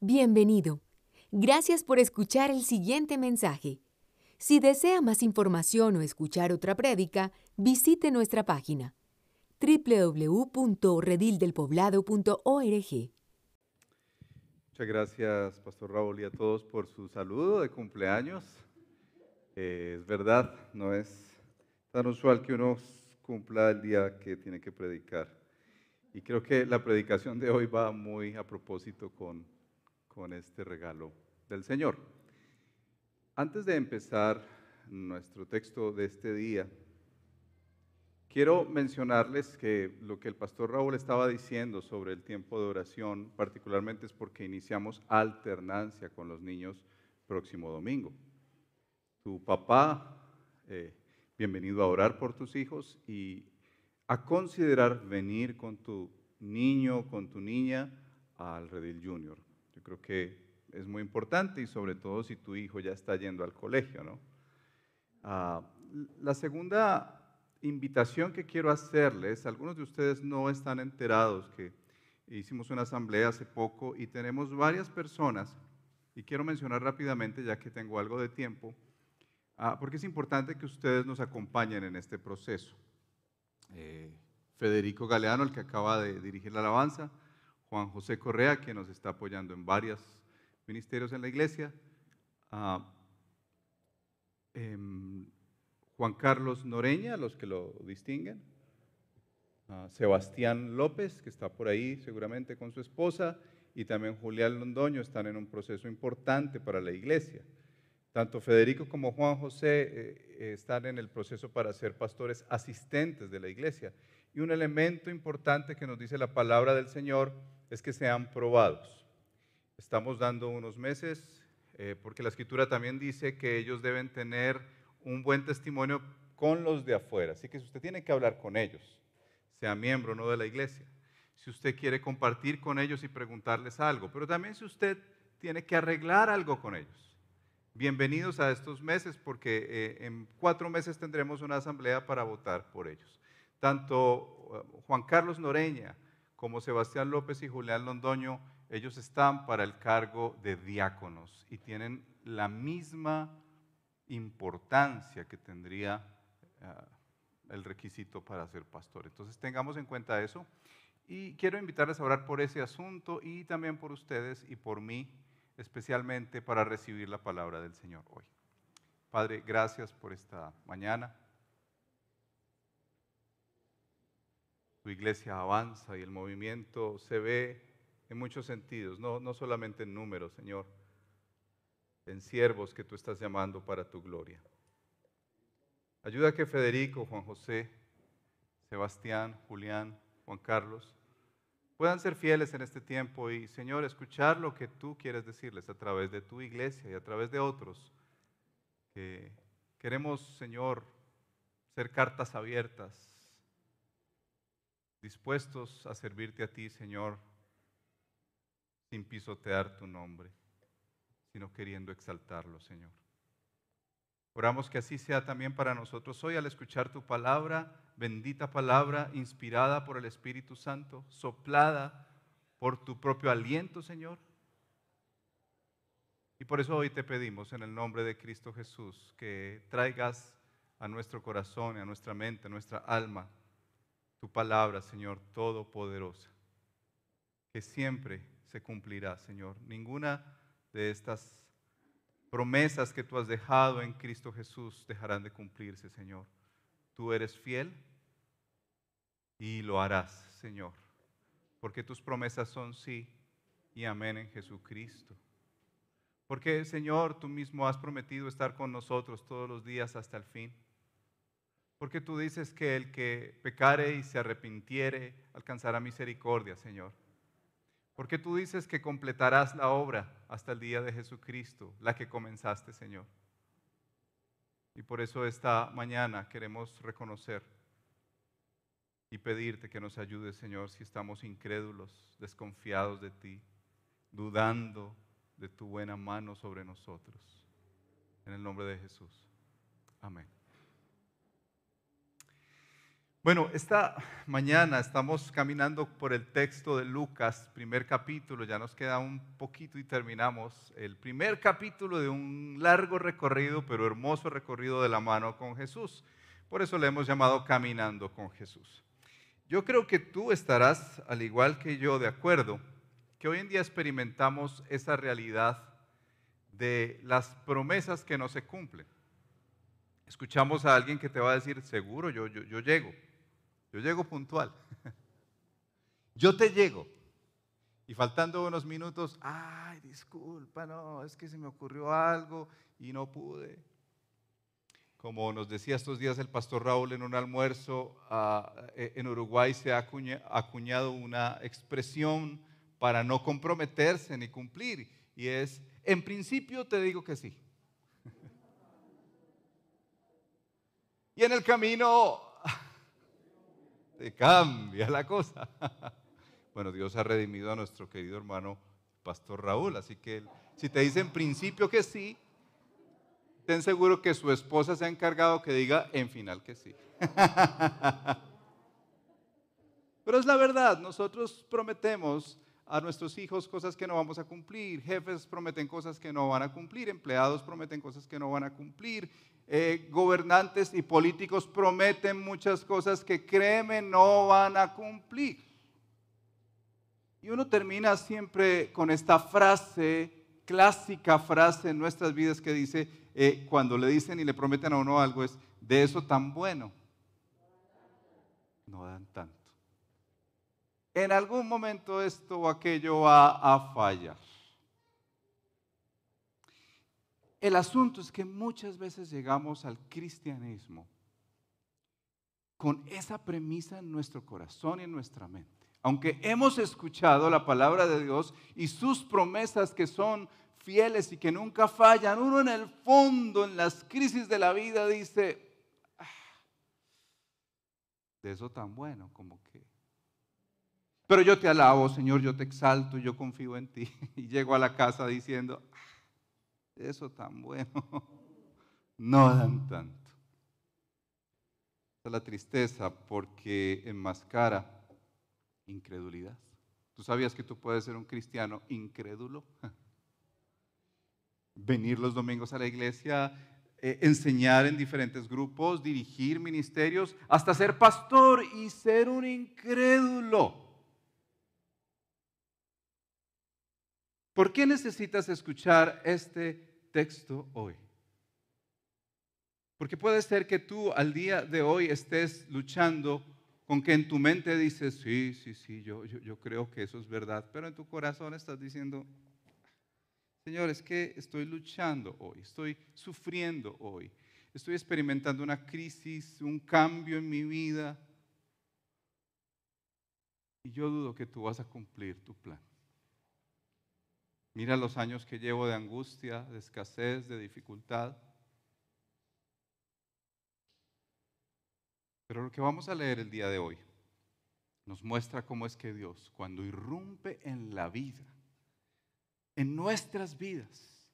Bienvenido. Gracias por escuchar el siguiente mensaje. Si desea más información o escuchar otra prédica, visite nuestra página www.redildelpoblado.org. Muchas gracias, Pastor Raúl, y a todos por su saludo de cumpleaños. Eh, es verdad, no es tan usual que uno cumpla el día que tiene que predicar. Y creo que la predicación de hoy va muy a propósito con, con este regalo del Señor. Antes de empezar nuestro texto de este día, quiero mencionarles que lo que el pastor Raúl estaba diciendo sobre el tiempo de oración, particularmente es porque iniciamos alternancia con los niños próximo domingo. Tu papá, eh, bienvenido a orar por tus hijos y a considerar venir con tu niño, con tu niña al Redil Junior. Yo creo que es muy importante y sobre todo si tu hijo ya está yendo al colegio, ¿no? Ah, la segunda invitación que quiero hacerles, algunos de ustedes no están enterados que hicimos una asamblea hace poco y tenemos varias personas, y quiero mencionar rápidamente ya que tengo algo de tiempo, ah, porque es importante que ustedes nos acompañen en este proceso. Eh, Federico Galeano, el que acaba de dirigir la alabanza, Juan José Correa, quien nos está apoyando en varias ministerios en la iglesia. Ah, em, Juan Carlos Noreña, los que lo distinguen. Ah, Sebastián López, que está por ahí seguramente con su esposa, y también Julián Londoño están en un proceso importante para la iglesia. Tanto Federico como Juan José eh, eh, están en el proceso para ser pastores asistentes de la iglesia. Y un elemento importante que nos dice la palabra del Señor es que sean probados. Estamos dando unos meses, eh, porque la escritura también dice que ellos deben tener un buen testimonio con los de afuera. Así que si usted tiene que hablar con ellos, sea miembro no de la iglesia, si usted quiere compartir con ellos y preguntarles algo, pero también si usted tiene que arreglar algo con ellos. Bienvenidos a estos meses porque eh, en cuatro meses tendremos una asamblea para votar por ellos. Tanto eh, Juan Carlos Noreña como Sebastián López y Julián Londoño ellos están para el cargo de diáconos y tienen la misma importancia que tendría eh, el requisito para ser pastor. Entonces tengamos en cuenta eso y quiero invitarles a orar por ese asunto y también por ustedes y por mí, especialmente para recibir la palabra del Señor hoy. Padre, gracias por esta mañana. Iglesia avanza y el movimiento se ve en muchos sentidos, no, no solamente en números, Señor, en siervos que tú estás llamando para tu gloria. Ayuda a que Federico, Juan José, Sebastián, Julián, Juan Carlos, puedan ser fieles en este tiempo y, Señor, escuchar lo que tú quieres decirles a través de tu iglesia y a través de otros. Que queremos, Señor, ser cartas abiertas, dispuestos a servirte a ti, Señor, sin pisotear tu nombre, sino queriendo exaltarlo, Señor. Oramos que así sea también para nosotros hoy al escuchar tu palabra, bendita palabra, inspirada por el Espíritu Santo, soplada por tu propio aliento, Señor. Y por eso hoy te pedimos en el nombre de Cristo Jesús que traigas a nuestro corazón, a nuestra mente, a nuestra alma, tu palabra, Señor, todopoderosa, que siempre se cumplirá, Señor. Ninguna de estas promesas que tú has dejado en Cristo Jesús dejarán de cumplirse, Señor. Tú eres fiel y lo harás, Señor, porque tus promesas son sí y amén en Jesucristo. Porque, Señor, tú mismo has prometido estar con nosotros todos los días hasta el fin. Porque tú dices que el que pecare y se arrepintiere alcanzará misericordia, Señor. Porque tú dices que completarás la obra hasta el día de Jesucristo, la que comenzaste, Señor. Y por eso esta mañana queremos reconocer y pedirte que nos ayudes, Señor, si estamos incrédulos, desconfiados de ti, dudando de tu buena mano sobre nosotros. En el nombre de Jesús. Amén. Bueno, esta mañana estamos caminando por el texto de Lucas, primer capítulo, ya nos queda un poquito y terminamos el primer capítulo de un largo recorrido, pero hermoso recorrido de la mano con Jesús. Por eso le hemos llamado Caminando con Jesús. Yo creo que tú estarás, al igual que yo, de acuerdo, que hoy en día experimentamos esa realidad de las promesas que no se cumplen. Escuchamos a alguien que te va a decir, seguro, yo, yo, llego yo llego puntual. Yo te llego. Y faltando unos minutos, ay, disculpa, no, es que se me ocurrió algo y no pude. Como nos decía estos días el pastor Raúl en un almuerzo, ah, eh, en Uruguay se ha acuñado una expresión para no comprometerse ni cumplir. Y es, en principio te digo que sí. Y en el camino cambia la cosa. Bueno, Dios ha redimido a nuestro querido hermano Pastor Raúl, así que si te dice en principio que sí, ten seguro que su esposa se ha encargado que diga en final que sí. Pero es la verdad, nosotros prometemos a nuestros hijos cosas que no vamos a cumplir, jefes prometen cosas que no van a cumplir, empleados prometen cosas que no van a cumplir, eh, gobernantes y políticos prometen muchas cosas que créeme no van a cumplir. Y uno termina siempre con esta frase, clásica frase en nuestras vidas que dice, eh, cuando le dicen y le prometen a uno algo, es, de eso tan bueno, no dan tanto. En algún momento esto o aquello va a fallar. El asunto es que muchas veces llegamos al cristianismo con esa premisa en nuestro corazón y en nuestra mente. Aunque hemos escuchado la palabra de Dios y sus promesas que son fieles y que nunca fallan, uno en el fondo, en las crisis de la vida, dice, ah, de eso tan bueno como que... Pero yo te alabo, Señor, yo te exalto, yo confío en ti. Y llego a la casa diciendo, eso tan bueno, no dan tanto. Es la tristeza porque enmascara incredulidad. ¿Tú sabías que tú puedes ser un cristiano incrédulo? Venir los domingos a la iglesia, eh, enseñar en diferentes grupos, dirigir ministerios, hasta ser pastor y ser un incrédulo. ¿Por qué necesitas escuchar este texto hoy. Porque puede ser que tú al día de hoy estés luchando con que en tu mente dices, sí, sí, sí, yo, yo, creo que eso es verdad, pero en tu corazón estás diciendo, Señor, es que estoy luchando hoy, estoy sufriendo hoy, estoy experimentando una crisis, un cambio en mi vida, y yo dudo que tú vas a cumplir tu plan. Mira los años que llevo de angustia, de escasez, de dificultad. Pero lo que vamos a leer el día de hoy nos muestra cómo es que Dios, cuando irrumpe en la vida, en nuestras vidas,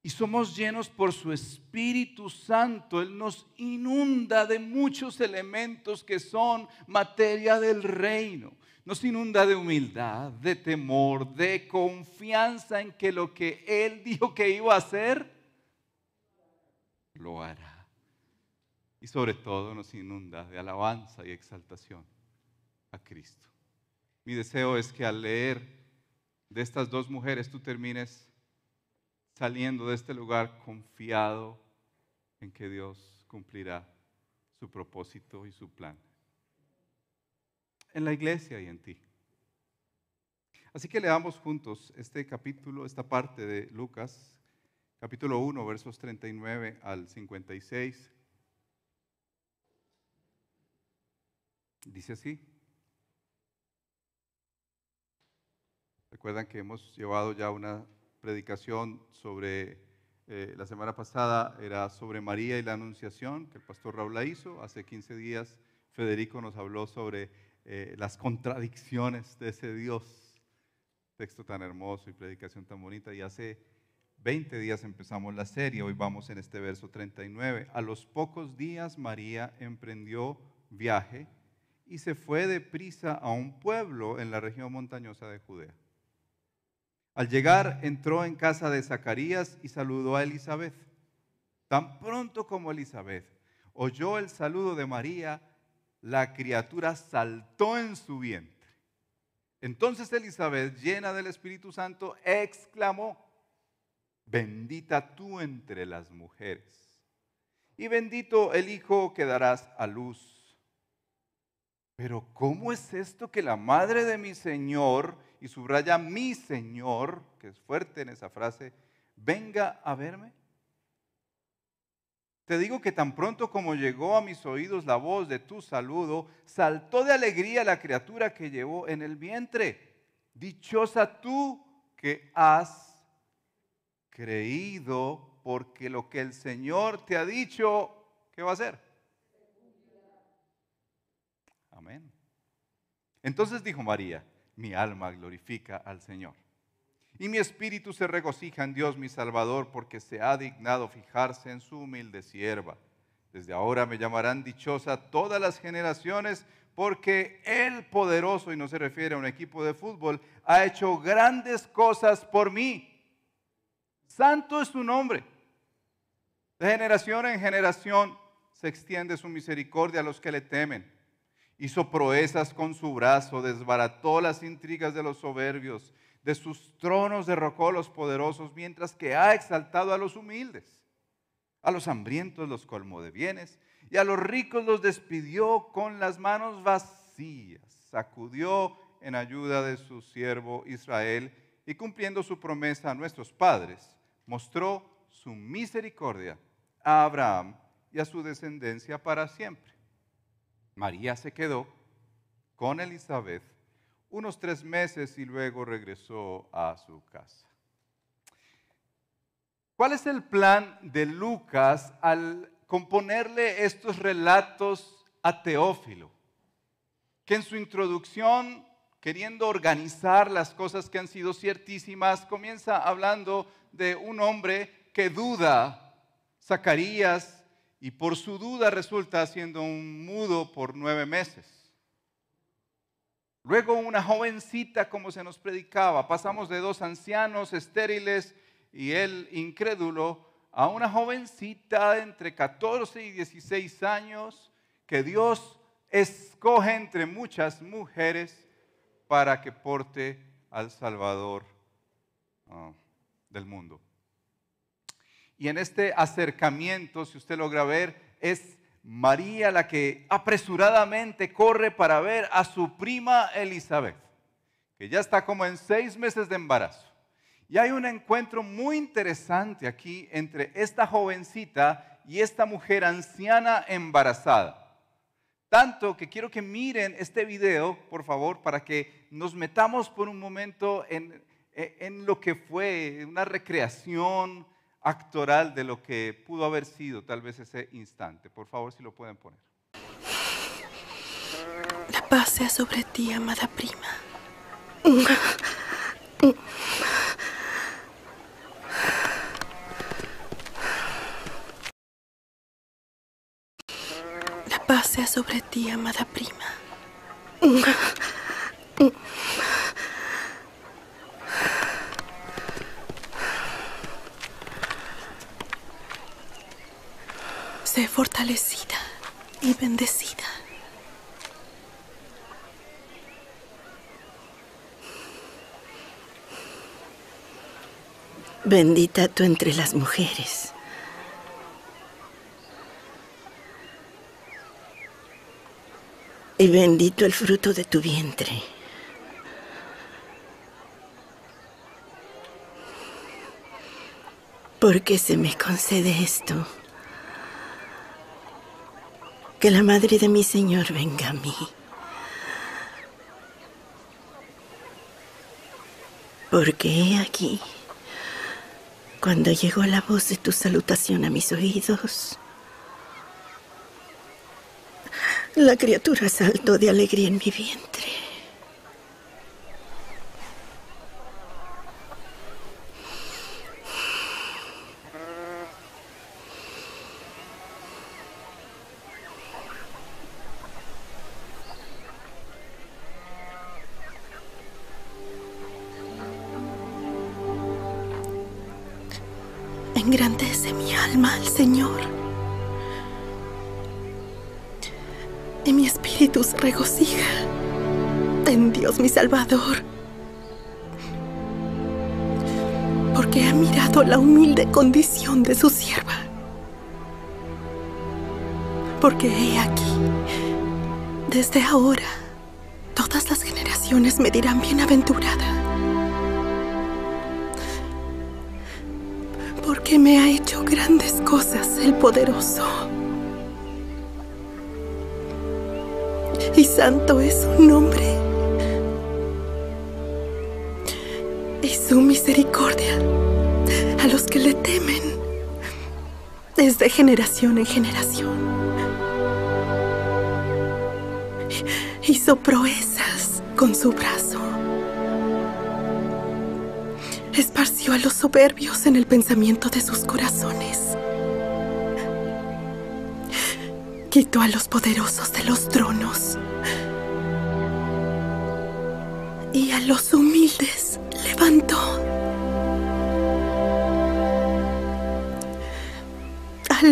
y somos llenos por su Espíritu Santo, Él nos inunda de muchos elementos que son materia del reino nos inunda de humildad, de temor, de confianza en que lo que Él dijo que iba a hacer, lo hará. Y sobre todo nos inunda de alabanza y exaltación a Cristo. Mi deseo es que al leer de estas dos mujeres tú termines saliendo de este lugar confiado en que Dios cumplirá su propósito y su plan en la iglesia y en ti. Así que leamos juntos este capítulo, esta parte de Lucas, capítulo 1, versos 39 al 56. Dice así. Recuerdan que hemos llevado ya una predicación sobre, eh, la semana pasada era sobre María y la Anunciación, que el pastor Raúl la hizo. Hace 15 días Federico nos habló sobre eh, las contradicciones de ese Dios. Texto tan hermoso y predicación tan bonita. Y hace 20 días empezamos la serie, hoy vamos en este verso 39. A los pocos días María emprendió viaje y se fue deprisa a un pueblo en la región montañosa de Judea. Al llegar entró en casa de Zacarías y saludó a Elizabeth. Tan pronto como Elizabeth oyó el saludo de María, la criatura saltó en su vientre. Entonces Elizabeth, llena del Espíritu Santo, exclamó, bendita tú entre las mujeres, y bendito el Hijo que darás a luz. Pero ¿cómo es esto que la madre de mi Señor, y subraya mi Señor, que es fuerte en esa frase, venga a verme? Te digo que tan pronto como llegó a mis oídos la voz de tu saludo, saltó de alegría la criatura que llevó en el vientre. Dichosa tú que has creído, porque lo que el Señor te ha dicho, ¿qué va a hacer? Amén. Entonces dijo María, mi alma glorifica al Señor. Y mi espíritu se regocija en Dios mi Salvador, porque se ha dignado fijarse en su humilde sierva. Desde ahora me llamarán dichosa todas las generaciones, porque el poderoso, y no se refiere a un equipo de fútbol, ha hecho grandes cosas por mí. Santo es su nombre. De generación en generación se extiende su misericordia a los que le temen hizo proezas con su brazo, desbarató las intrigas de los soberbios, de sus tronos derrocó a los poderosos, mientras que ha exaltado a los humildes. A los hambrientos los colmó de bienes y a los ricos los despidió con las manos vacías. Sacudió en ayuda de su siervo Israel y cumpliendo su promesa a nuestros padres, mostró su misericordia a Abraham y a su descendencia para siempre. María se quedó con Elizabeth unos tres meses y luego regresó a su casa. ¿Cuál es el plan de Lucas al componerle estos relatos a Teófilo? Que en su introducción, queriendo organizar las cosas que han sido ciertísimas, comienza hablando de un hombre que duda, Zacarías, y por su duda resulta siendo un mudo por nueve meses. Luego una jovencita, como se nos predicaba, pasamos de dos ancianos estériles y él incrédulo a una jovencita entre 14 y 16 años que Dios escoge entre muchas mujeres para que porte al Salvador ah, del mundo. Y en este acercamiento, si usted logra ver, es María la que apresuradamente corre para ver a su prima Elizabeth, que ya está como en seis meses de embarazo. Y hay un encuentro muy interesante aquí entre esta jovencita y esta mujer anciana embarazada. Tanto que quiero que miren este video, por favor, para que nos metamos por un momento en, en lo que fue una recreación, actoral de lo que pudo haber sido tal vez ese instante. Por favor, si lo pueden poner. La paz sea sobre ti, amada prima. La paz sea sobre ti, amada prima. Fortalecida y bendecida. Bendita tú entre las mujeres. Y bendito el fruto de tu vientre. ¿Por qué se me concede esto? Que la madre de mi Señor venga a mí. Porque he aquí, cuando llegó la voz de tu salutación a mis oídos, la criatura saltó de alegría en mi vientre. Salvador. Porque ha mirado la humilde condición de su sierva. Porque he aquí, desde ahora, todas las generaciones me dirán bienaventurada. Porque me ha hecho grandes cosas el poderoso. Y santo es su nombre. Misericordia a los que le temen desde generación en generación. Hizo proezas con su brazo. Esparció a los soberbios en el pensamiento de sus corazones. Quitó a los poderosos de los tronos. Y a los humildes levantó.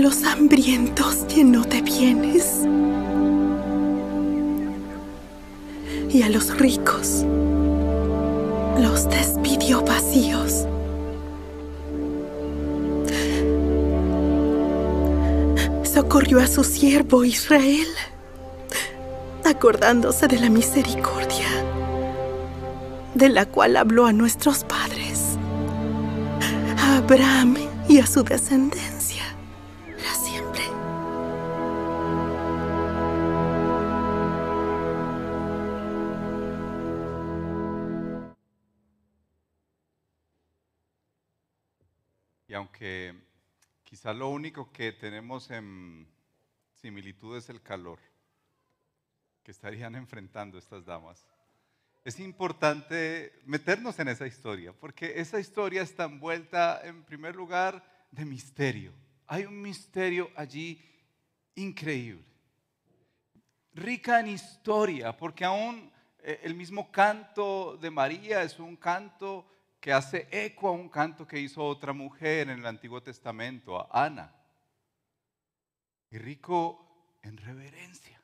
Los hambrientos llenó de bienes. Y a los ricos los despidió vacíos. Socorrió a su siervo Israel, acordándose de la misericordia de la cual habló a nuestros padres, a Abraham y a su descendencia lo único que tenemos en similitud es el calor que estarían enfrentando estas damas, es importante meternos en esa historia, porque esa historia está envuelta en primer lugar de misterio. Hay un misterio allí increíble, rica en historia, porque aún eh, el mismo canto de María es un canto que hace eco a un canto que hizo otra mujer en el Antiguo Testamento, a Ana. Y rico en reverencia.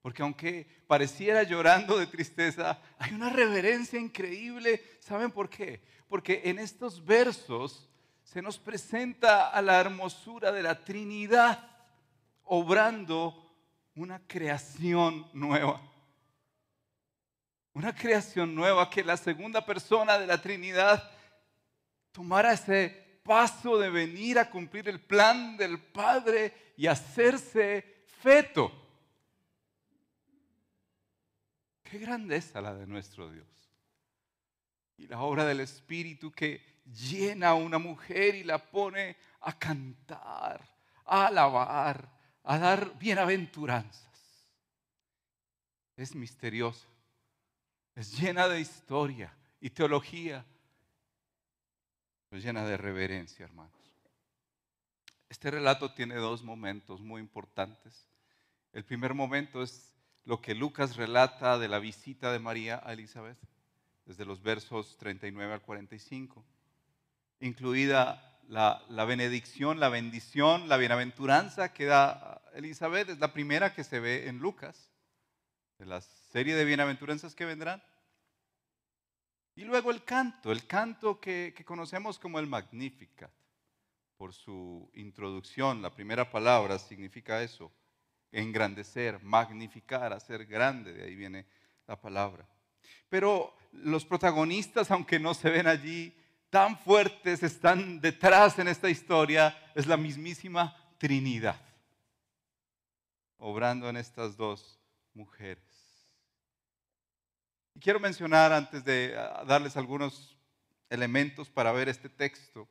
Porque aunque pareciera llorando de tristeza, hay una reverencia increíble. ¿Saben por qué? Porque en estos versos se nos presenta a la hermosura de la Trinidad, obrando una creación nueva. Una creación nueva que la segunda persona de la Trinidad tomara ese paso de venir a cumplir el plan del Padre y hacerse feto. Qué grandeza la de nuestro Dios. Y la obra del Espíritu que llena a una mujer y la pone a cantar, a alabar, a dar bienaventuranzas. Es misteriosa, es llena de historia y teología, es llena de reverencia, hermanos. Este relato tiene dos momentos muy importantes. El primer momento es lo que Lucas relata de la visita de María a Elizabeth, desde los versos 39 al 45, incluida la, la, benedicción, la bendición, la bienaventuranza que da Elizabeth, es la primera que se ve en Lucas, de la serie de bienaventuranzas que vendrán. Y luego el canto, el canto que, conocemos como el Magnificat, por su introducción, la primera palabra significa eso, engrandecer, magnificar, hacer grande, de ahí viene la palabra. Pero los protagonistas, aunque no se ven allí tan fuertes, están detrás en esta historia, es la mismísima Trinidad, obrando en estas dos mujeres. Y quiero mencionar, antes de darles algunos elementos para ver este texto,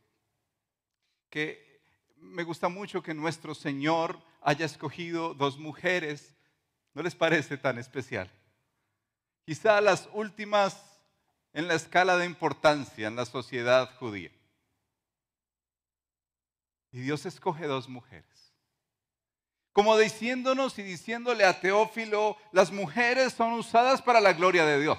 que me gusta mucho que nuestro Señor haya escogido dos mujeres, ¿no les parece tan especial? Quizá las últimas en la escala de importancia en la sociedad judía. Y Dios escoge dos mujeres. Como diciéndonos y diciéndole a Teófilo, las mujeres son usadas para la gloria de Dios.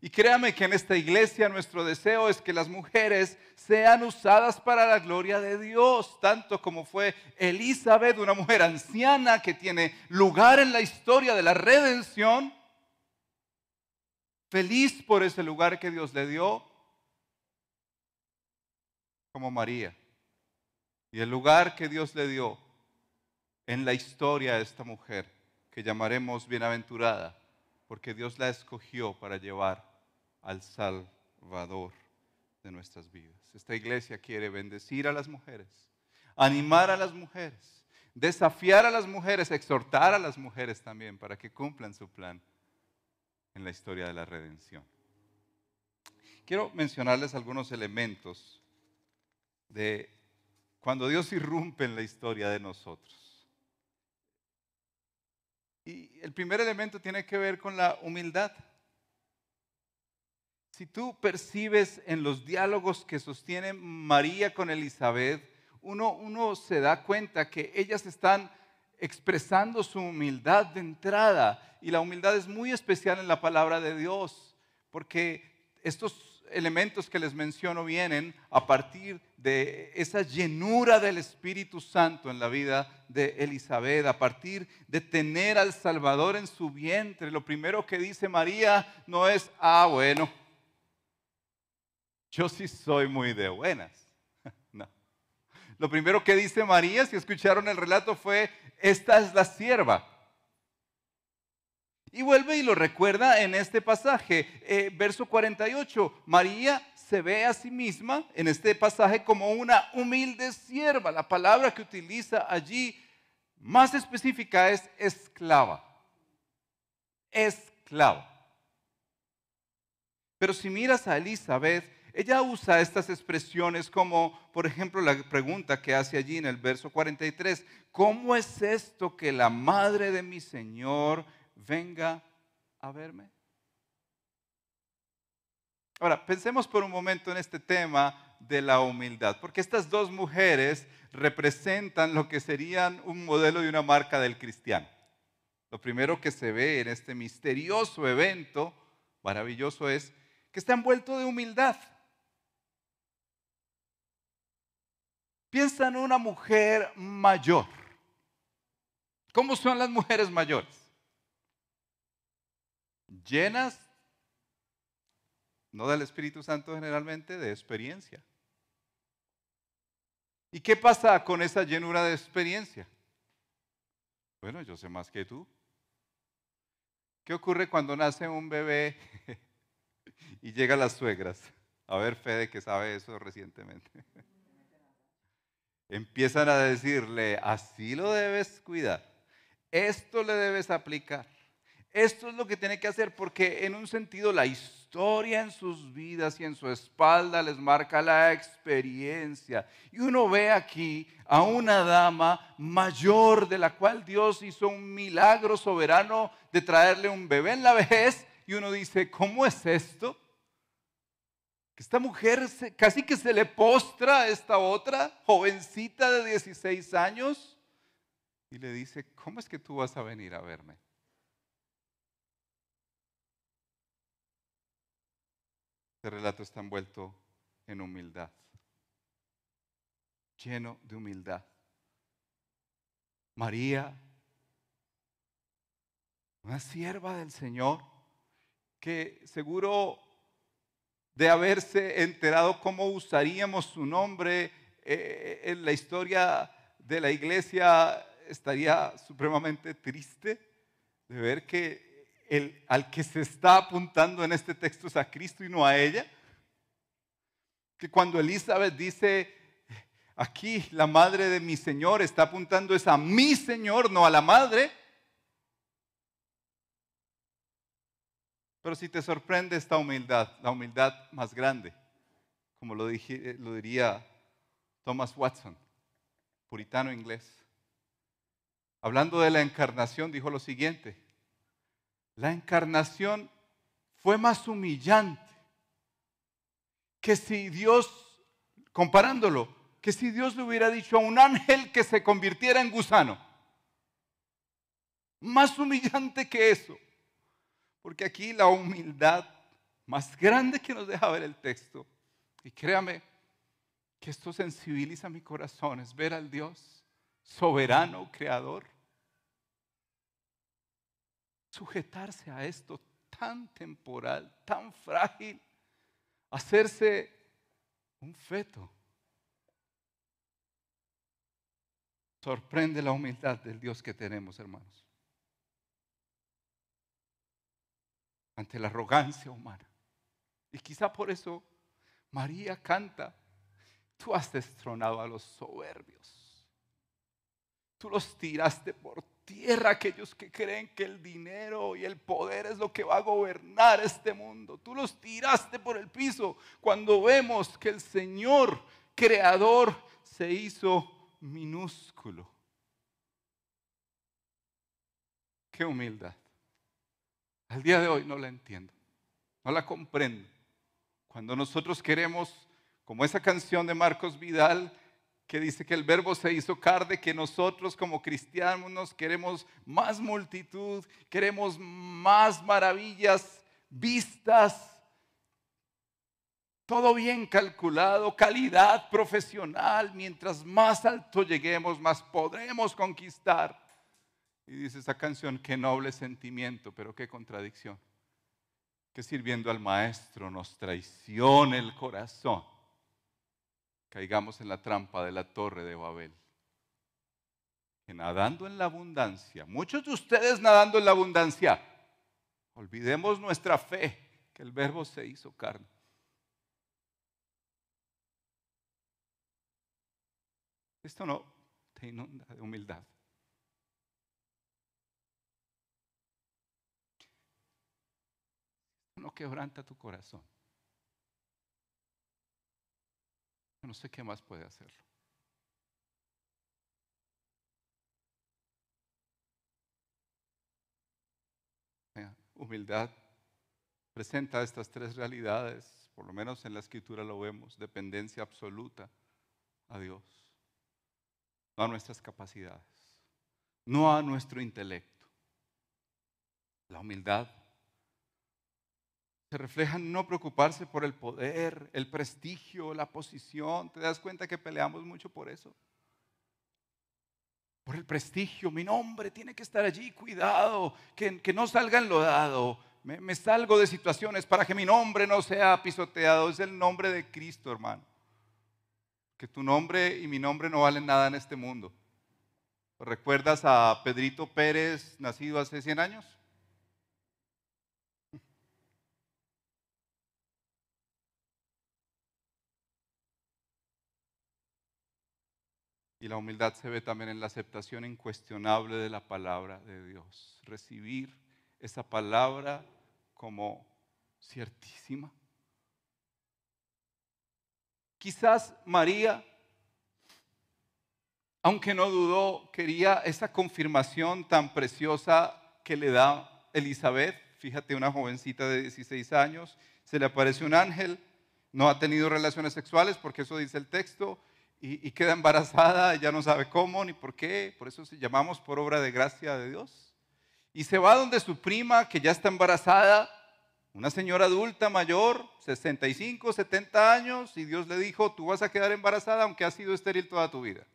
Y créame que en esta iglesia nuestro deseo es que las mujeres sean usadas para la gloria de Dios, tanto como fue Elizabeth, una mujer anciana que tiene lugar en la historia de la redención, feliz por ese lugar que Dios le dio, como María. Y el lugar que Dios le dio en la historia a esta mujer, que llamaremos bienaventurada, porque Dios la escogió para llevar al Salvador de nuestras vidas. Esta iglesia quiere bendecir a las mujeres, animar a las mujeres, desafiar a las mujeres, exhortar a las mujeres también para que cumplan su plan en la historia de la redención. Quiero mencionarles algunos elementos de cuando Dios irrumpe en la historia de nosotros. Y el primer elemento tiene que ver con la humildad. Si tú percibes en los diálogos que sostiene María con Elizabeth, uno, uno se da cuenta que ellas están expresando su humildad de entrada. Y la humildad es muy especial en la palabra de Dios, porque estos elementos que les menciono vienen a partir de esa llenura del Espíritu Santo en la vida de Elizabeth, a partir de tener al Salvador en su vientre. Lo primero que dice María no es, ah, bueno, yo sí soy muy de buenas. No. Lo primero que dice María, si escucharon el relato, fue, esta es la sierva y vuelve y lo recuerda en este pasaje, eh, verso 48. María se ve a sí misma en este pasaje como una humilde sierva. La palabra que utiliza allí más específica es esclava. Esclava. Pero si miras a Elizabeth, ella usa estas expresiones como, por ejemplo, la pregunta que hace allí en el verso 43, ¿cómo es esto que la madre de mi Señor venga a verme. Ahora, pensemos por un momento en este tema de la humildad, porque estas dos mujeres representan lo que serían un modelo y una marca del cristiano. Lo primero que se ve en este misterioso evento maravilloso es que está envuelto de humildad. Piensa en una mujer mayor. ¿Cómo son las mujeres mayores? Llenas, no del Espíritu Santo generalmente, de experiencia. ¿Y qué pasa con esa llenura de experiencia? Bueno, yo sé más que tú. ¿Qué ocurre cuando nace un bebé y llega las suegras? A ver, Fede, que sabe eso recientemente. Empiezan a decirle, así lo debes cuidar, esto le debes aplicar. Esto es lo que tiene que hacer porque en un sentido la historia en sus vidas y en su espalda les marca la experiencia. Y uno ve aquí a una dama mayor de la cual Dios hizo un milagro soberano de traerle un bebé en la vejez y uno dice, ¿cómo es esto? Que esta mujer casi que se le postra a esta otra jovencita de 16 años y le dice, ¿cómo es que tú vas a venir a verme? Este relato está envuelto en humildad, lleno de humildad. María, una sierva del Señor, que seguro de haberse enterado cómo usaríamos su nombre eh, en la historia de la iglesia, estaría supremamente triste de ver que al que se está apuntando en este texto es a Cristo y no a ella. Que cuando Elizabeth dice, aquí la madre de mi Señor está apuntando es a mi Señor, no a la madre. Pero si te sorprende esta humildad, la humildad más grande, como lo, dije, lo diría Thomas Watson, puritano inglés. Hablando de la encarnación, dijo lo siguiente, la encarnación fue más humillante que si Dios, comparándolo, que si Dios le hubiera dicho a un ángel que se convirtiera en gusano. Más humillante que eso. Porque aquí la humildad más grande que nos deja ver el texto. Y créame que esto sensibiliza mi corazón, es ver al Dios soberano, creador, sujetarse a esto tan temporal, tan frágil, hacerse un feto. Sorprende la humildad del Dios que tenemos, hermanos. Ante la arrogancia humana. Y quizá por eso María canta, tú has destronado a los soberbios. Tú los tiraste por tierra aquellos que creen que el dinero y el poder es lo que va a gobernar este mundo. Tú los tiraste por el piso cuando vemos que el Señor creador se hizo minúsculo. Qué humildad. Al día de hoy no la entiendo, no la comprendo. Cuando nosotros queremos, como esa canción de Marcos Vidal, que dice que el verbo se hizo carne, que nosotros como cristianos queremos más multitud, queremos más maravillas vistas, todo bien calculado, calidad profesional, mientras más alto lleguemos, más podremos conquistar. Y dice esa canción, qué noble sentimiento, pero qué contradicción. Que sirviendo al maestro nos traicione el corazón caigamos en la trampa de la torre de Babel. Que nadando en la abundancia, muchos de ustedes nadando en la abundancia, olvidemos nuestra fe, que el verbo se hizo carne. Esto no te inunda de humildad. no quebranta tu corazón. No sé qué más puede hacerlo. Humildad presenta estas tres realidades, por lo menos en la escritura lo vemos, dependencia absoluta a Dios, no a nuestras capacidades, no a nuestro intelecto. La humildad se refleja en no preocuparse por el poder, el prestigio, la posición. ¿Te das cuenta que peleamos mucho por eso? Por el prestigio, mi nombre tiene que estar allí, cuidado, que, no salga enlodado. Me, me salgo de situaciones para que mi nombre no sea pisoteado. Es el nombre de Cristo, hermano. Que tu nombre y mi nombre no valen nada en este mundo. ¿Recuerdas a Pedrito Pérez, nacido hace 100 años? Y la humildad se ve también en la aceptación incuestionable de la palabra de Dios. Recibir esa palabra como ciertísima. Quizás María, aunque no dudó, quería esa confirmación tan preciosa que le da Elizabeth. Fíjate, una jovencita de 16 años, se le aparece un ángel, no ha tenido relaciones sexuales porque eso dice el texto, y, queda embarazada, ya no sabe cómo ni por qué, por eso se llamamos por obra de gracia de Dios. Y se va donde su prima, que ya está embarazada, una señora adulta mayor, 65, 70 años, y Dios le dijo, tú vas a quedar embarazada aunque has sido estéril toda tu vida.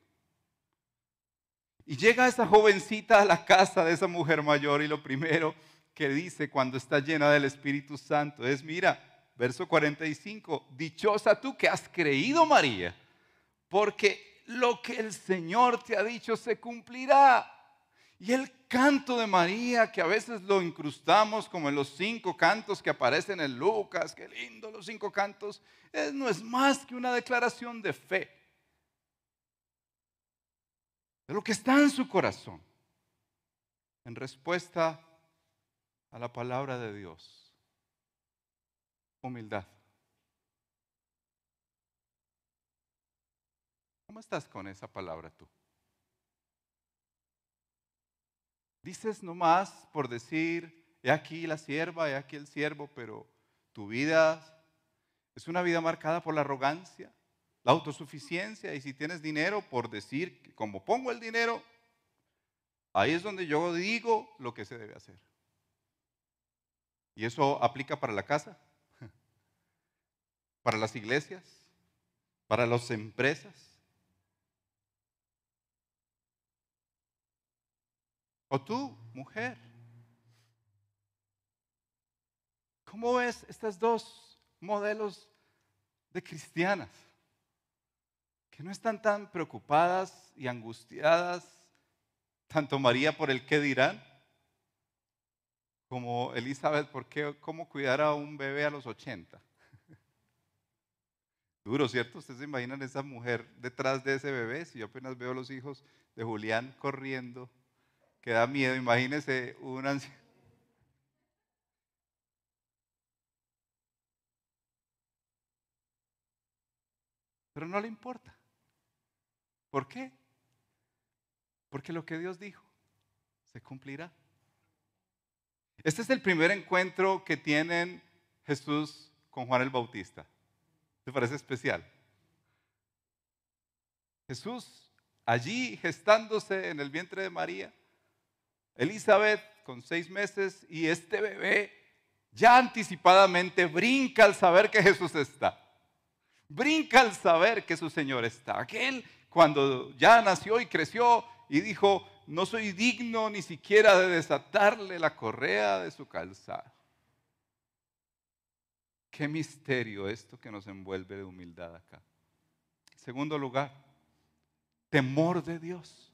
Y llega esa jovencita a la casa de esa mujer mayor y lo primero que dice cuando está llena del Espíritu Santo es, mira, verso 45, dichosa tú que has creído María porque lo que el Señor te ha dicho se cumplirá. Y el canto de María, que a veces lo incrustamos como en los cinco cantos que aparecen en Lucas, qué lindo los cinco cantos, no es más que una declaración de fe. De lo que está en su corazón. En respuesta a la palabra de Dios. Humildad. ¿Cómo estás con esa palabra tú? Dices nomás por decir, he aquí la sierva, he aquí el siervo, pero tu vida es una vida marcada por la arrogancia, la autosuficiencia, y si tienes dinero, por decir, como pongo el dinero, ahí es donde yo digo lo que se debe hacer. ¿Y eso aplica para la casa? para las iglesias, para las empresas. O tú, mujer. ¿Cómo ves estas dos modelos de cristianas? Que no están tan preocupadas y angustiadas, tanto María por el qué dirán, como Elizabeth por qué, cómo cuidar a un bebé a los 80. Duro, ¿cierto? Ustedes se imaginan esa mujer detrás de ese bebé. Si yo apenas veo los hijos de Julián corriendo, que da miedo. Imagínese un anciano. Pero no le importa. ¿Por qué? Porque lo que Dios dijo se cumplirá. Este es el primer encuentro que tienen Jesús con Juan el Bautista. ¿Te parece especial? Jesús allí gestándose en el vientre de María, Elizabeth con seis meses y este bebé ya anticipadamente brinca al saber que Jesús está. Brinca al saber que su Señor está. Aquel cuando ya nació y creció y dijo, no soy digno ni siquiera de desatarle la correa de su calzado. Qué misterio esto que nos envuelve de humildad acá. Segundo lugar, temor de Dios.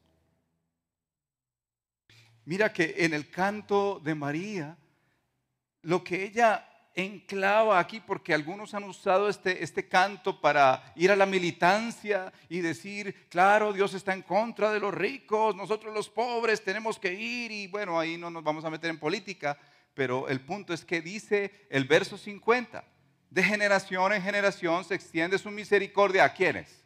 Mira que en el canto de María, lo que ella enclava aquí, porque algunos han usado este, este canto para ir a la militancia y decir, claro, Dios está en contra de los ricos, nosotros los pobres tenemos que ir y bueno, ahí no nos vamos a meter en política, pero el punto es que dice el verso 50, de generación en generación se extiende su misericordia a quienes?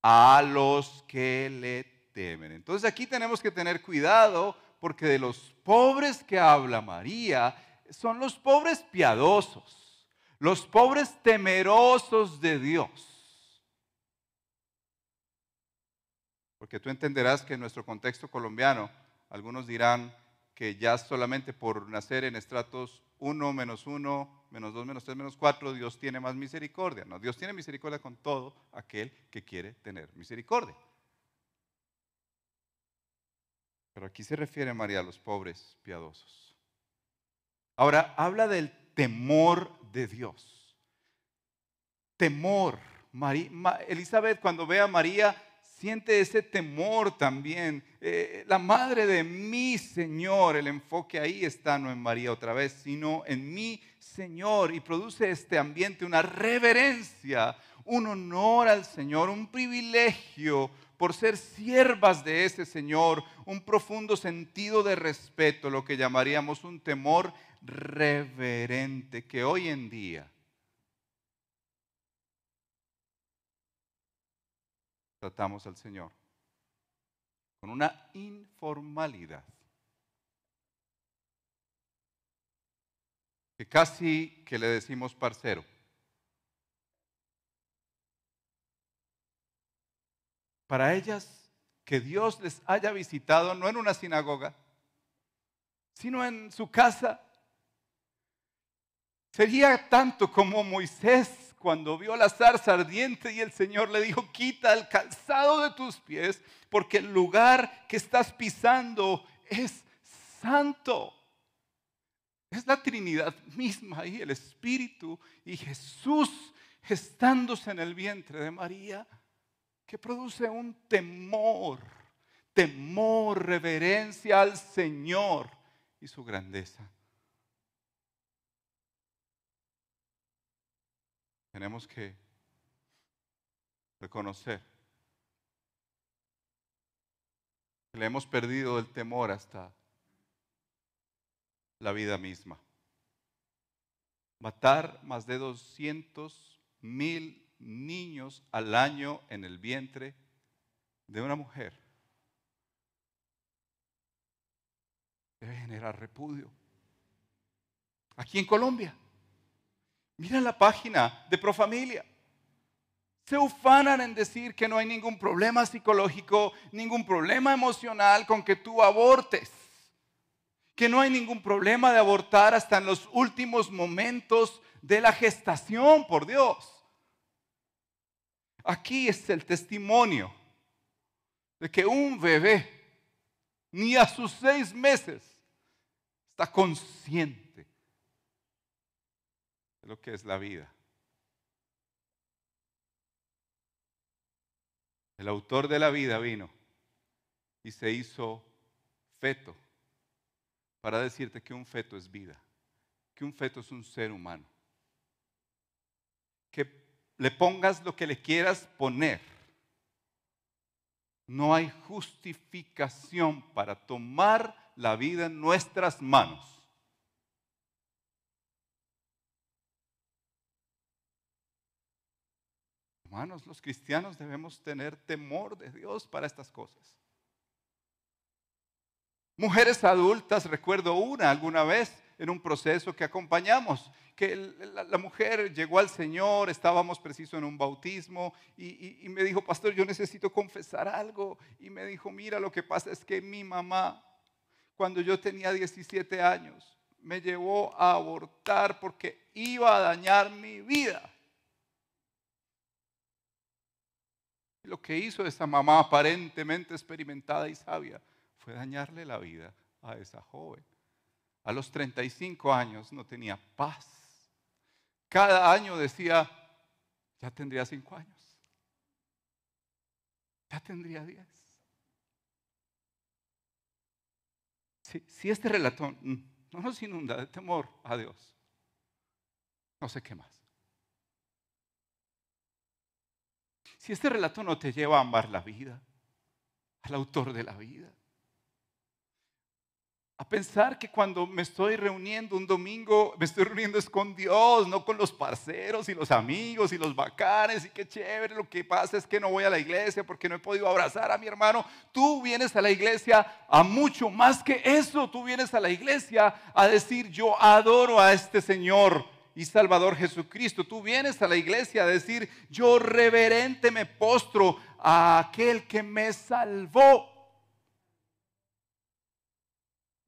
A los que le temen. Entonces aquí tenemos que tener cuidado porque de los pobres que habla María son los pobres piadosos, los pobres temerosos de Dios. Porque tú entenderás que en nuestro contexto colombiano, algunos dirán que ya solamente por nacer en estratos 1, menos 1, menos 2, menos 3, menos 4, Dios tiene más misericordia. No, Dios tiene misericordia con todo aquel que quiere tener misericordia. Pero aquí se refiere María a los pobres piadosos. Ahora, habla del temor de Dios. Temor. Elizabeth cuando ve a María siente ese temor también. Eh, la madre de mi Señor, el enfoque ahí está no en María otra vez, sino en mi Señor. Y produce este ambiente una reverencia, un honor al Señor, un privilegio por ser siervas de ese Señor, un profundo sentido de respeto, lo que llamaríamos un temor reverente que hoy en día tratamos al Señor con una informalidad que casi que le decimos parcero. Para ellas, que Dios les haya visitado no en una sinagoga, sino en su casa, Sería tanto como Moisés cuando vio la zarza ardiente y el Señor le dijo, quita el calzado de tus pies, porque el lugar que estás pisando es santo. Es la Trinidad misma ahí, el Espíritu y Jesús gestándose en el vientre de María, que produce un temor, temor, reverencia al Señor y su grandeza. tenemos que reconocer que le hemos perdido el temor hasta la vida misma. Matar más de 200 mil niños al año en el vientre de una mujer debe generar repudio. Aquí en Colombia. Mira la página de Profamilia. Se ufanan en decir que no hay ningún problema psicológico, ningún problema emocional con que tú abortes. Que no hay ningún problema de abortar hasta en los últimos momentos de la gestación, por Dios. Aquí es el testimonio de que un bebé, ni a sus seis meses, está consciente de lo que es la vida. El autor de la vida vino y se hizo feto para decirte que un feto es vida, que un feto es un ser humano. Que le pongas lo que le quieras poner. No hay justificación para tomar la vida en nuestras manos. Hermanos, los cristianos debemos tener temor de Dios para estas cosas. Mujeres adultas, recuerdo una alguna vez en un proceso que acompañamos, que la, mujer llegó al Señor, estábamos preciso en un bautismo y, y me dijo, pastor, yo necesito confesar algo. Y me dijo, mira, lo que pasa es que mi mamá, cuando yo tenía 17 años, me llevó a abortar porque iba a dañar mi vida. Lo que hizo esa mamá aparentemente experimentada y sabia fue dañarle la vida a esa joven. A los 35 años no tenía paz. Cada año decía, ya tendría 5 años. Ya tendría 10. Si, si este relato no nos inunda de temor a Dios, no sé qué más. Si este relato no te lleva a amar la vida, al autor de la vida, a pensar que cuando me estoy reuniendo un domingo, me estoy reuniendo es con Dios, no con los parceros y los amigos y los bacanes y qué chévere. Lo que pasa es que no voy a la iglesia porque no he podido abrazar a mi hermano. Tú vienes a la iglesia a mucho más que eso. Tú vienes a la iglesia a decir yo adoro a este Señor y Salvador Jesucristo. Tú vienes a la iglesia a decir yo reverente me postro a aquel que me salvó.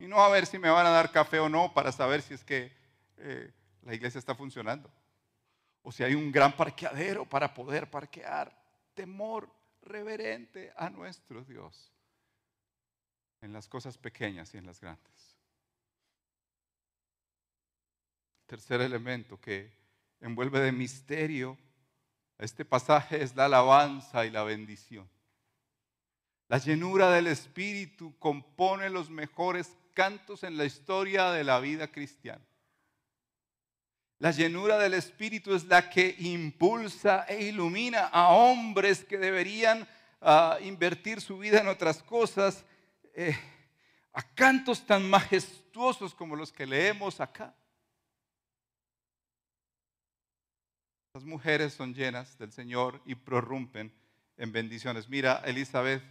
Y no a ver si me van a dar café o no para saber si es que eh, la iglesia está funcionando. O si hay un gran parqueadero para poder parquear. Temor reverente a nuestro Dios en las cosas pequeñas y en las grandes. Tercer elemento que envuelve de misterio este pasaje es la alabanza y la bendición. La llenura del Espíritu compone los mejores cantos en la historia de la vida cristiana. La llenura del Espíritu es la que impulsa e ilumina a hombres que deberían ah, invertir su vida en otras cosas, eh, a cantos tan majestuosos como los que leemos acá. Las mujeres son llenas del Señor y prorrumpen en bendiciones. Mira, Elizabeth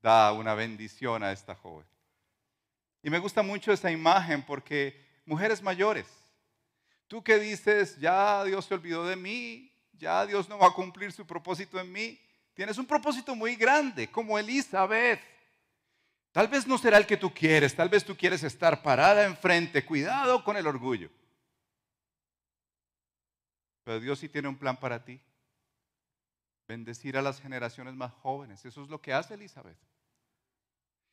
da una bendición a esta joven. Y me gusta mucho esa imagen porque mujeres mayores, tú que dices, ya Dios se olvidó de mí, ya Dios no va a cumplir su propósito en mí, tienes un propósito muy grande, como Elizabeth. Tal vez no será el que tú quieres, tal vez tú quieres estar parada enfrente, cuidado con el orgullo. Pero Dios sí tiene un plan para ti. Bendecir a las generaciones más jóvenes. Eso es lo que hace Elizabeth.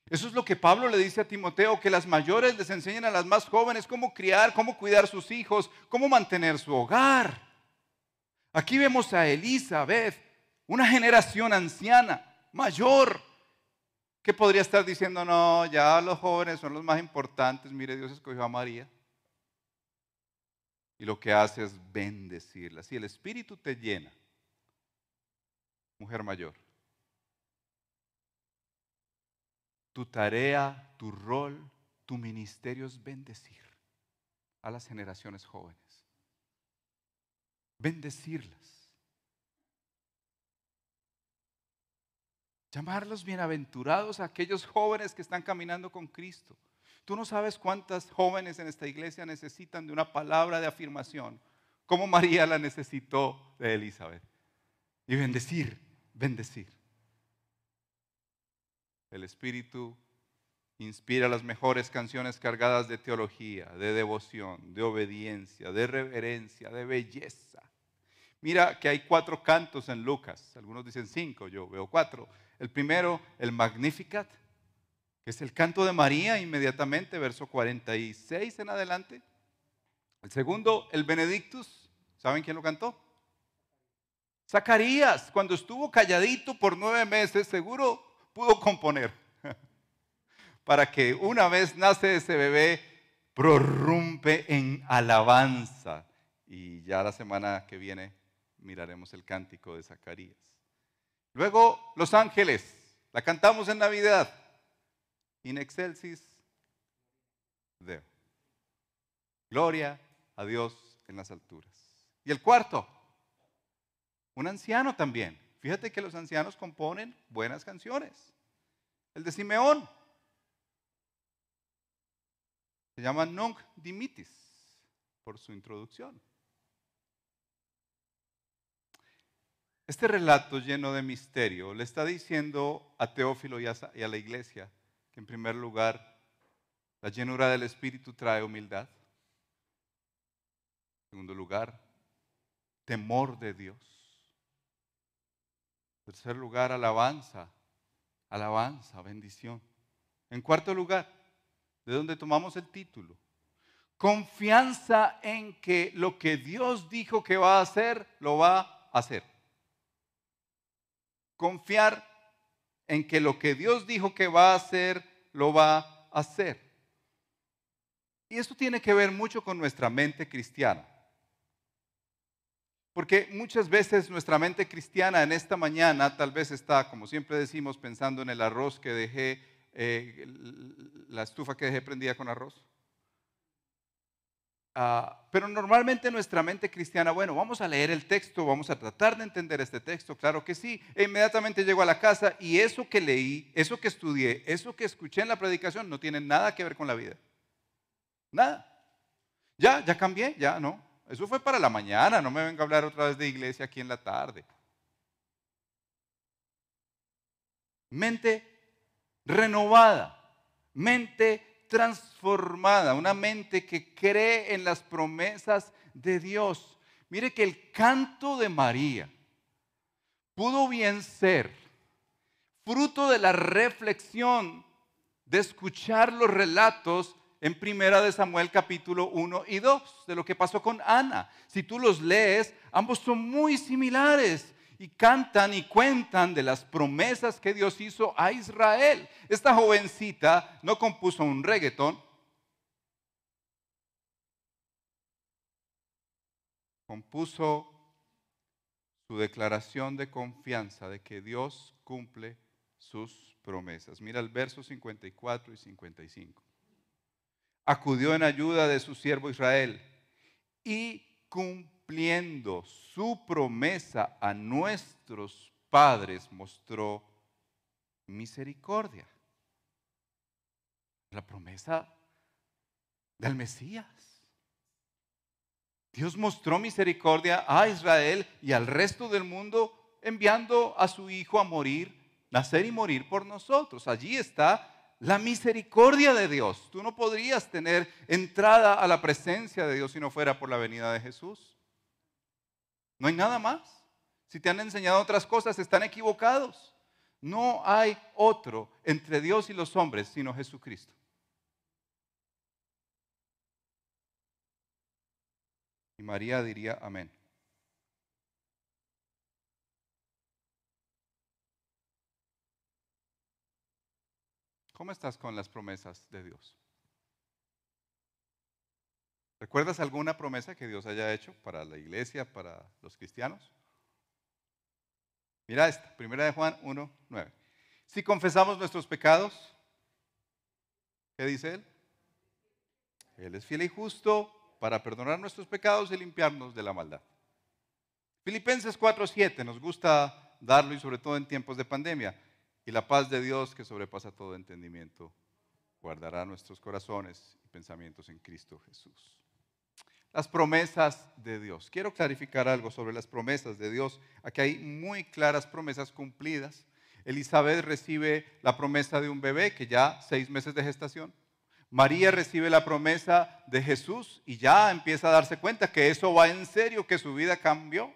Eso es lo que Pablo le dice a Timoteo, que las mayores les enseñan a las más jóvenes cómo criar, cómo cuidar sus hijos, cómo mantener su hogar. Aquí vemos a Elizabeth, una generación anciana, mayor, que podría estar diciendo, no, ya los jóvenes son los más importantes, mire, Dios escogió a María. Y lo que hace es bendecirla. Si el Espíritu te llena, mujer mayor, Tu tarea, tu rol, tu ministerio es bendecir a las generaciones jóvenes. Bendecirlas. Llamarlos bienaventurados a aquellos jóvenes que están caminando con Cristo. Tú no sabes cuántas jóvenes en esta iglesia necesitan de una palabra de afirmación, como María la necesitó de Elizabeth. Y bendecir, bendecir. El Espíritu inspira las mejores canciones cargadas de teología, de devoción, de obediencia, de reverencia, de belleza. Mira que hay cuatro cantos en Lucas, algunos dicen cinco, yo veo cuatro. El primero, el Magnificat, que es el canto de María inmediatamente, verso 46 en adelante. El segundo, el Benedictus, ¿saben quién lo cantó? Zacarías, cuando estuvo calladito por nueve meses, seguro pudo componer para que una vez nace ese bebé, prorrumpe en alabanza. Y ya la semana que viene miraremos el cántico de Zacarías. Luego, Los Ángeles, la cantamos en Navidad. In excelsis Deo. Gloria a Dios en las alturas. Y el cuarto, un anciano también. Fíjate que los ancianos componen buenas canciones. El de Simeón. Se llama Nunc Dimitis por su introducción. Este relato lleno de misterio le está diciendo a Teófilo y a, la iglesia que en primer lugar la llenura del Espíritu trae humildad. En segundo lugar, temor de Dios. Tercer lugar, alabanza, alabanza, bendición. En cuarto lugar, de donde tomamos el título. Confianza en que lo que Dios dijo que va a hacer, lo va a hacer. Confiar en que lo que Dios dijo que va a hacer, lo va a hacer. Y esto tiene que ver mucho con nuestra mente cristiana. Porque muchas veces nuestra mente cristiana en esta mañana tal vez está, como siempre decimos, pensando en el arroz que dejé eh, la estufa que dejé prendida con arroz. Ah, pero normalmente nuestra mente cristiana, bueno, vamos a leer el texto, vamos a tratar de entender este texto, claro que sí. E inmediatamente llego a la casa y eso que leí, eso que estudié, eso que escuché en la predicación no tiene nada que ver con la vida. Nada. Ya, ya cambié, ya no. Eso fue para la mañana, no me venga a hablar otra vez de iglesia aquí en la tarde. Mente renovada, mente transformada, una mente que cree en las promesas de Dios. Mire que el canto de María pudo bien ser fruto de la reflexión de escuchar los relatos en Primera de Samuel capítulo 1 y 2 de lo que pasó con Ana. Si tú los lees, ambos son muy similares y cantan y cuentan de las promesas que Dios hizo a Israel. Esta jovencita no compuso un reggaetón, compuso su declaración de confianza de que Dios cumple sus promesas. Mira el verso 54 y 55. Acudió en ayuda de su siervo Israel y cumpliendo su promesa a nuestros padres, mostró misericordia. La promesa del Mesías. Dios mostró misericordia a Israel y al resto del mundo enviando a su Hijo a morir, nacer y morir por nosotros. Allí está la misericordia de Dios. Tú no podrías tener entrada a la presencia de Dios si no fuera por la venida de Jesús. No hay nada más. Si te han enseñado otras cosas, están equivocados. No hay otro entre Dios y los hombres sino Jesucristo. Y María diría amén. ¿Cómo estás con las promesas de Dios? ¿Recuerdas alguna promesa que Dios haya hecho para la iglesia, para los cristianos? Mira esta, primera de Juan 1, 9. Si confesamos nuestros pecados, ¿qué dice él? Él es fiel y justo para perdonar nuestros pecados y limpiarnos de la maldad. Filipenses 4:7 nos gusta darlo y sobre todo en tiempos de pandemia. Y la paz de Dios que sobrepasa todo entendimiento guardará nuestros corazones y pensamientos en Cristo Jesús las promesas de Dios. Quiero clarificar algo sobre las promesas de Dios. Aquí hay muy claras promesas cumplidas. Elizabeth recibe la promesa de un bebé que ya seis meses de gestación. María recibe la promesa de Jesús y ya empieza a darse cuenta que eso va en serio, que su vida cambió.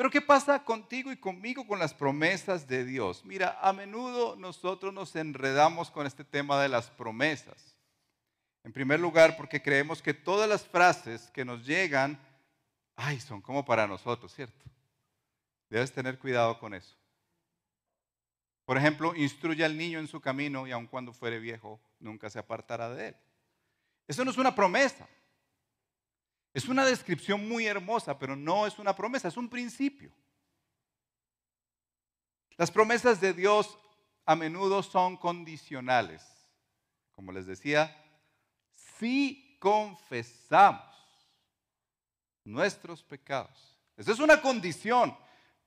Pero ¿qué pasa contigo y conmigo con las promesas de Dios? Mira, a menudo nosotros nos enredamos con este tema de las promesas. En primer lugar, porque creemos que todas las frases que nos llegan, ay, son como para nosotros, ¿cierto? Debes tener cuidado con eso. Por ejemplo, instruye al niño en su camino y aun cuando fuere viejo, nunca se apartará de él. Eso no es una promesa. Es una descripción muy hermosa, pero no es una promesa, es un principio. Las promesas de Dios a menudo son condicionales. Como les decía, si confesamos nuestros pecados. Esa es una condición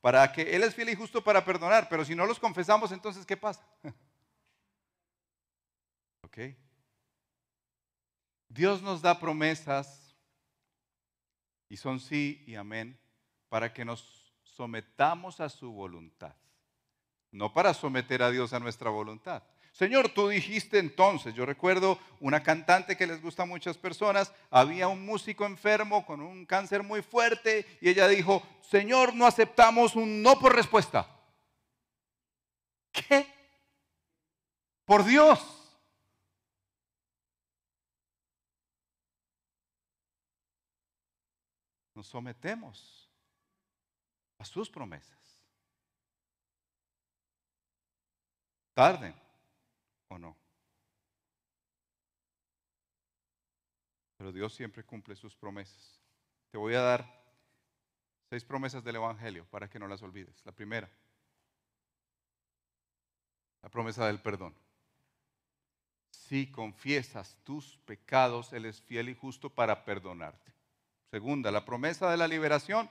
para que Él es fiel y justo para perdonar, pero si no los confesamos, entonces, ¿qué pasa? ¿Ok? Dios nos da promesas y son sí y amén para que nos sometamos a su voluntad, no para someter a Dios a nuestra voluntad. Señor, tú dijiste entonces, yo recuerdo una cantante que les gusta a muchas personas, había un músico enfermo con un cáncer muy fuerte y ella dijo, Señor, no aceptamos un no por respuesta. ¿Qué? Por Dios. Nos sometemos a sus promesas. Tarden o no. Pero Dios siempre cumple sus promesas. Te voy a dar seis promesas del Evangelio para que no las olvides. La primera, la promesa del perdón. Si confiesas tus pecados, Él es fiel y justo para perdonarte. Segunda, la promesa de la liberación,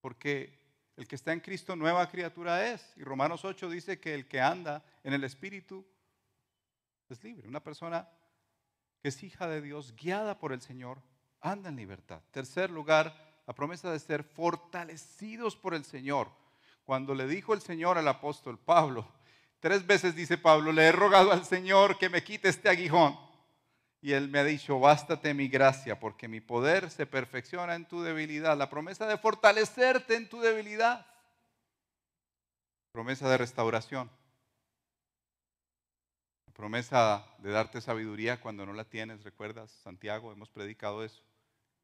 porque el que está en Cristo nueva criatura es. Y Romanos 8 dice que el que anda en el Espíritu es libre. Una persona que es hija de Dios, guiada por el Señor, anda en libertad. Tercer lugar, la promesa de ser fortalecidos por el Señor. Cuando le dijo el Señor al apóstol Pablo, tres veces dice Pablo, le he rogado al Señor que me quite este aguijón. Y él me ha dicho, bástate mi gracia, porque mi poder se perfecciona en tu debilidad. La promesa de fortalecerte en tu debilidad. Promesa de restauración. Promesa de darte sabiduría cuando no la tienes. ¿Recuerdas, Santiago? Hemos predicado eso.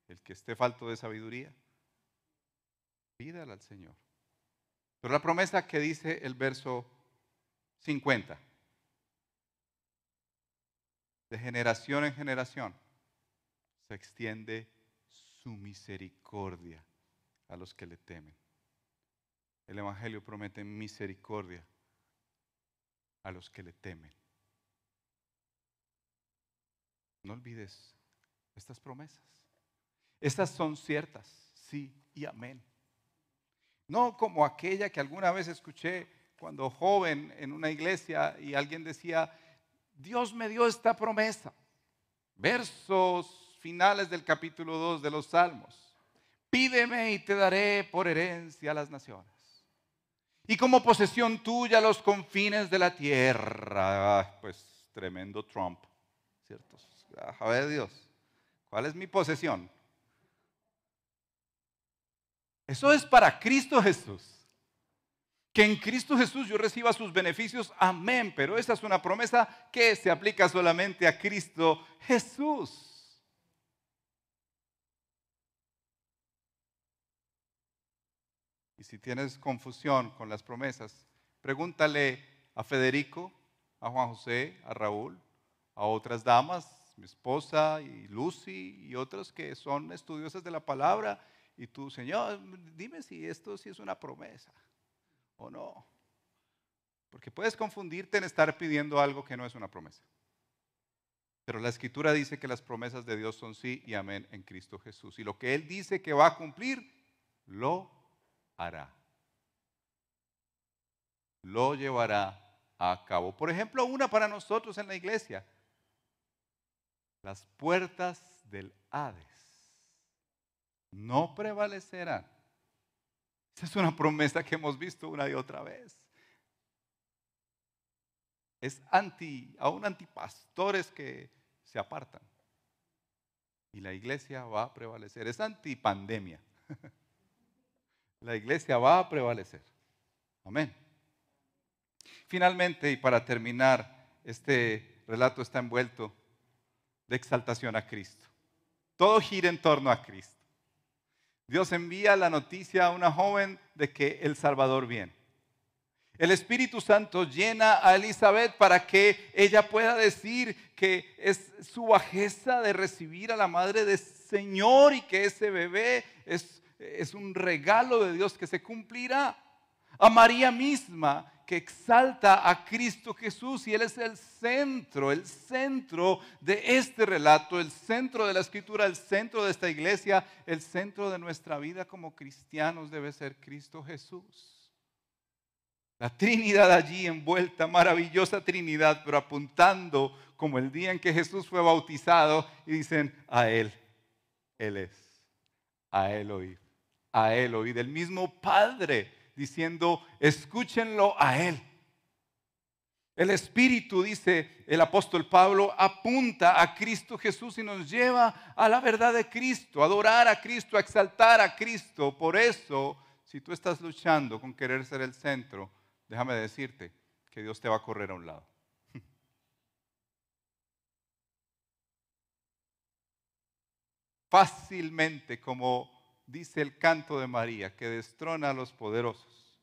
El que esté falto de sabiduría, pídala al Señor. Pero la promesa que dice el verso 50 de generación en generación, se extiende su misericordia a los que le temen. El Evangelio promete misericordia a los que le temen. No olvides estas promesas. Estas son ciertas, sí y amén. No como aquella que alguna vez escuché cuando joven en una iglesia y alguien decía, Dios me dio esta promesa. Versos finales del capítulo 2 de los Salmos. Pídeme y te daré por herencia a las naciones. Y como posesión tuya los confines de la tierra. Pues tremendo Trump, ¿cierto? A ver Dios, ¿cuál es mi posesión? Eso es para Cristo Jesús que en Cristo Jesús yo reciba sus beneficios, amén, pero esa es una promesa que se aplica solamente a Cristo Jesús. Y si tienes confusión con las promesas, pregúntale a Federico, a Juan José, a Raúl, a otras damas, mi esposa y Lucy y otras que son estudiosas de la palabra. Y tú, Señor, dime si esto sí es una promesa o no. Porque puedes confundirte en estar pidiendo algo que no es una promesa. Pero la escritura dice que las promesas de Dios son sí y amén en Cristo Jesús. Y lo que Él dice que va a cumplir, lo hará. Lo llevará a cabo. Por ejemplo, una para nosotros en la iglesia. Las puertas del Hades no prevalecerán Es una promesa que hemos visto una y otra vez. Es anti, aún antipastores que se apartan. Y la iglesia va a prevalecer. Es antipandemia. La iglesia va a prevalecer. Amén. Finalmente, y para terminar, este relato está envuelto de exaltación a Cristo. Todo gira en torno a Cristo. Dios envía la noticia a una joven de que el Salvador viene. El Espíritu Santo llena a Elizabeth para que ella pueda decir que es su bajeza de recibir a la madre del Señor y que ese bebé es, es un regalo de Dios que se cumplirá. A María misma que exalta a Cristo Jesús y Él es el centro, el centro de este relato, el centro de la escritura, el centro de esta iglesia, el centro de nuestra vida como cristianos debe ser Cristo Jesús. La Trinidad allí envuelta, maravillosa Trinidad, pero apuntando como el día en que Jesús fue bautizado y dicen, a Él, Él es, a Él oír, a Él oír, del mismo Padre diciendo, escúchenlo a Él. El Espíritu, dice el apóstol Pablo, apunta a Cristo Jesús y nos lleva a la verdad de Cristo, a adorar a Cristo, a exaltar a Cristo. Por eso, si tú estás luchando con querer ser el centro, déjame decirte que Dios te va a correr a un lado. Fácilmente, como dice el canto de María, que destrona a los poderosos.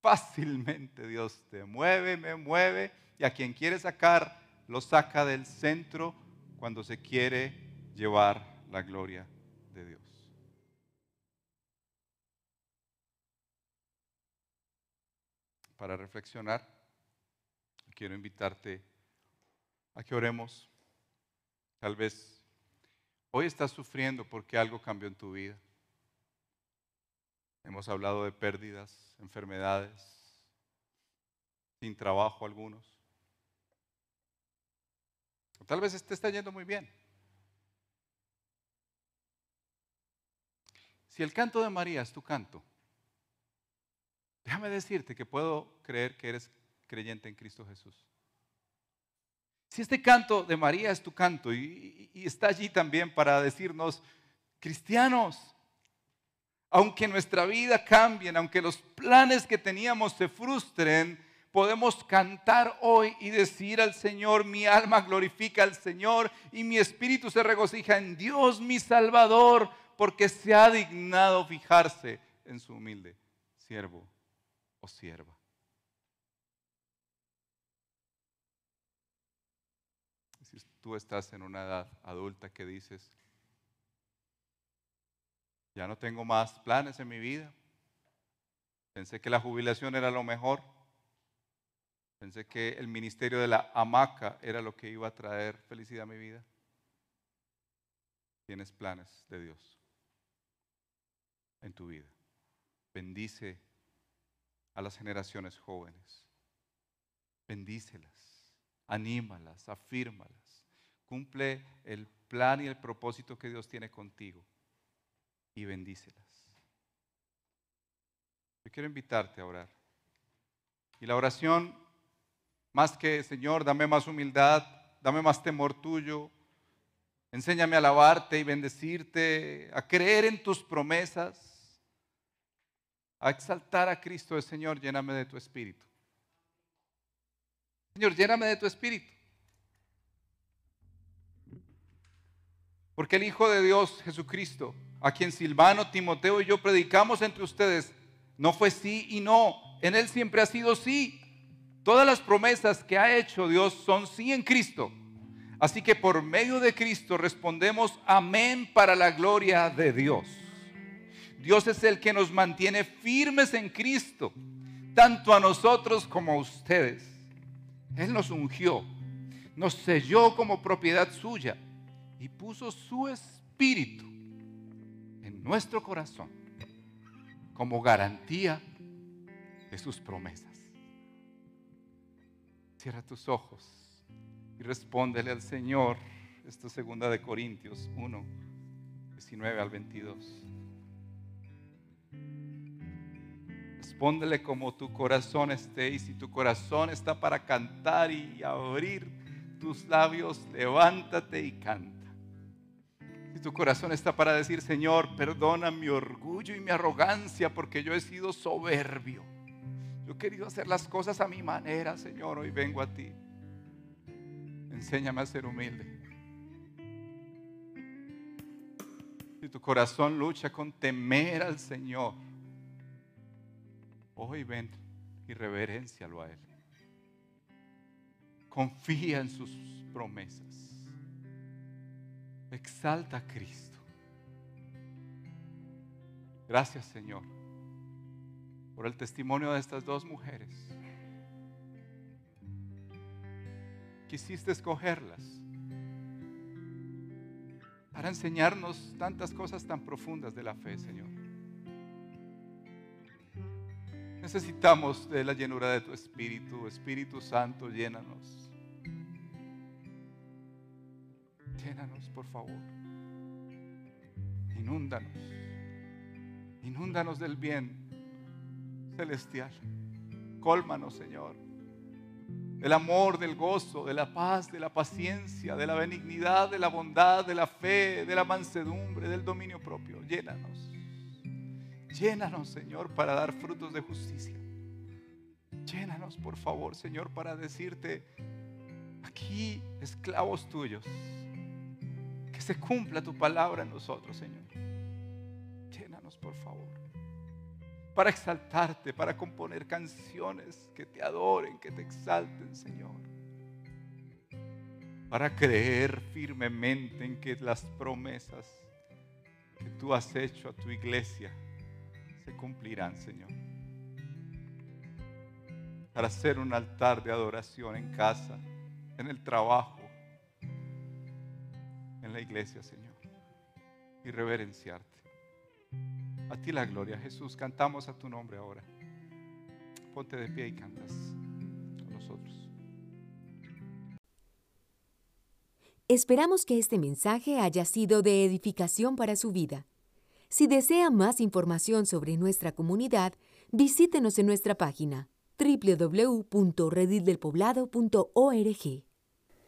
Fácilmente Dios te mueve, me mueve, y a quien quiere sacar, lo saca del centro cuando se quiere llevar la gloria de Dios. para reflexionar, quiero invitarte a que oremos. Tal vez hoy estás sufriendo porque algo cambió en tu vida. Hemos hablado de pérdidas, enfermedades, sin trabajo algunos. tal vez te está yendo muy bien. Si el canto de María es tu canto, Déjame decirte que puedo creer que eres creyente en Cristo Jesús. Si este canto de María es tu canto y, está allí también para decirnos, cristianos, aunque nuestra vida cambie, aunque los planes que teníamos se frustren, podemos cantar hoy y decir al Señor, mi alma glorifica al Señor y mi espíritu se regocija en Dios mi Salvador, porque se ha dignado fijarse en su humilde siervo sierva. Si tú estás en una edad adulta que dices, ya no tengo más planes en mi vida, pensé que la jubilación era lo mejor, pensé que el ministerio de la hamaca era lo que iba a traer felicidad a mi vida, tienes planes de Dios en tu vida. Bendice a las generaciones jóvenes. Bendícelas, anímalas, afírmalas. Cumple el plan y el propósito que Dios tiene contigo y bendícelas. Yo quiero invitarte a orar. Y la oración, más que Señor, dame más humildad, dame más temor tuyo, enséñame a alabarte y bendecirte, a creer en tus promesas a exaltar a Cristo, el Señor, lléname de tu espíritu. Señor, lléname de tu espíritu. Porque el Hijo de Dios, Jesucristo, a quien Silvano, Timoteo y yo predicamos entre ustedes, no fue sí y no. En Él siempre ha sido sí. Todas las promesas que ha hecho Dios son sí en Cristo. Así que por medio de Cristo respondemos amén para la gloria de Dios. Dios es el que nos mantiene firmes en Cristo, tanto a nosotros como a ustedes. Él nos ungió, nos selló como propiedad suya y puso su espíritu en nuestro corazón como garantía de sus promesas. Cierra tus ojos y respóndele al Señor. Esta segunda de Corintios 1, 19 al 22. Respóndele como tu corazón esté y si tu corazón está para cantar y abrir tus labios, levántate y canta. Si tu corazón está para decir, Señor, perdona mi orgullo y mi arrogancia porque yo he sido soberbio. Yo he querido hacer las cosas a mi manera, Señor, hoy vengo a ti. Enséñame a ser humilde. Si tu corazón lucha con temer al Señor, hoy ven y reverencialo a Él. Confía en sus promesas. Exalta a Cristo. Gracias Señor por el testimonio de estas dos mujeres. Quisiste escogerlas para enseñarnos tantas cosas tan profundas de la fe, Señor. Necesitamos de la llenura de tu Espíritu, Espíritu Santo, llénanos. Por favor. Inúndanos. Inúndanos del bien celestial. Cólmanos, Señor. Del amor, del gozo, de la paz, de la paciencia, de la benignidad, de la bondad, de la fe, de la mansedumbre, del dominio propio. Llénanos. Llénanos, Señor, para dar frutos de justicia. Llénanos, por favor, Señor, para decirte, aquí, esclavos tuyos, se cumpla tu palabra en nosotros, Señor. Llénanos, por favor, para exaltarte, para componer canciones que te adoren, que te exalten, Señor. Para creer firmemente en que las promesas que tú has hecho a tu iglesia se cumplirán, Señor. Para hacer un altar de adoración en casa, en el trabajo, la iglesia, Señor. Y reverenciarte. A ti la gloria, Jesús. Cantamos a tu nombre ahora. Ponte de pie y cantas con nosotros. Esperamos que este mensaje haya sido de edificación para su vida. Si desea más información sobre nuestra comunidad, visítenos en nuestra página www.redildelpoblado.org.